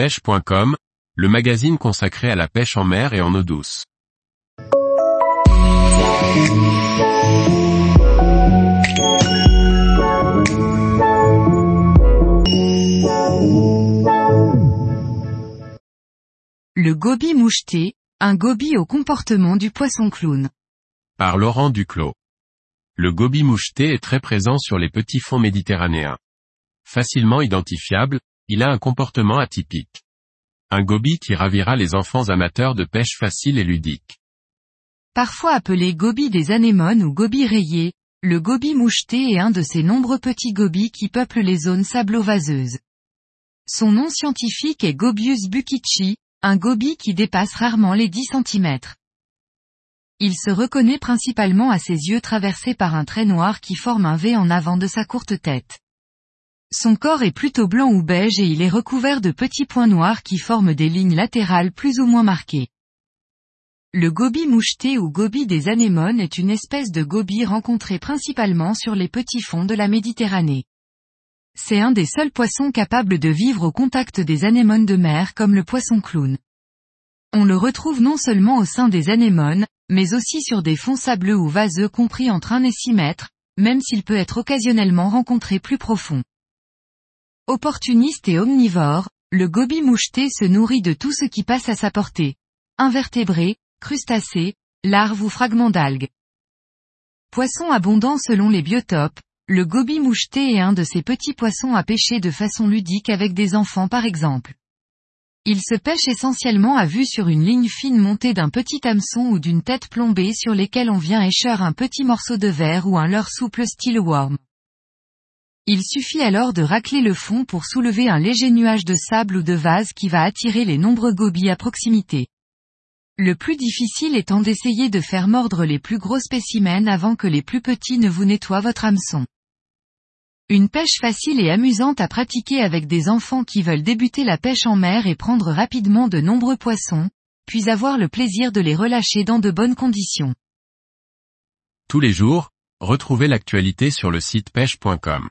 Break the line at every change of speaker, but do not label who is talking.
pêche.com, le magazine consacré à la pêche en mer et en eau douce.
Le goby moucheté, un goby au comportement du poisson clown.
Par Laurent Duclos. Le goby moucheté est très présent sur les petits fonds méditerranéens. Facilement identifiable, il a un comportement atypique. Un goby qui ravira les enfants amateurs de pêche facile et ludique.
Parfois appelé goby des anémones ou goby rayé, le goby moucheté est un de ces nombreux petits gobies qui peuplent les zones sablo-vaseuses. Son nom scientifique est Gobius bukichi, un goby qui dépasse rarement les 10 cm. Il se reconnaît principalement à ses yeux traversés par un trait noir qui forme un V en avant de sa courte tête. Son corps est plutôt blanc ou beige et il est recouvert de petits points noirs qui forment des lignes latérales plus ou moins marquées. Le goby moucheté ou goby des anémones est une espèce de goby rencontrée principalement sur les petits fonds de la Méditerranée. C'est un des seuls poissons capables de vivre au contact des anémones de mer comme le poisson clown. On le retrouve non seulement au sein des anémones, mais aussi sur des fonds sableux ou vaseux compris entre 1 et 6 mètres, même s'il peut être occasionnellement rencontré plus profond. Opportuniste et omnivore, le goby moucheté se nourrit de tout ce qui passe à sa portée. Invertébrés, crustacés, larves ou fragments d'algues. Poisson abondant selon les biotopes, le goby moucheté est un de ces petits poissons à pêcher de façon ludique avec des enfants par exemple. Il se pêche essentiellement à vue sur une ligne fine montée d'un petit hameçon ou d'une tête plombée sur lesquelles on vient écheur un petit morceau de verre ou un leurre souple style worm. Il suffit alors de racler le fond pour soulever un léger nuage de sable ou de vase qui va attirer les nombreux gobies à proximité. Le plus difficile étant d'essayer de faire mordre les plus gros spécimens avant que les plus petits ne vous nettoient votre hameçon. Une pêche facile et amusante à pratiquer avec des enfants qui veulent débuter la pêche en mer et prendre rapidement de nombreux poissons, puis avoir le plaisir de les relâcher dans de bonnes conditions.
Tous les jours, retrouvez l'actualité sur le site pêche.com.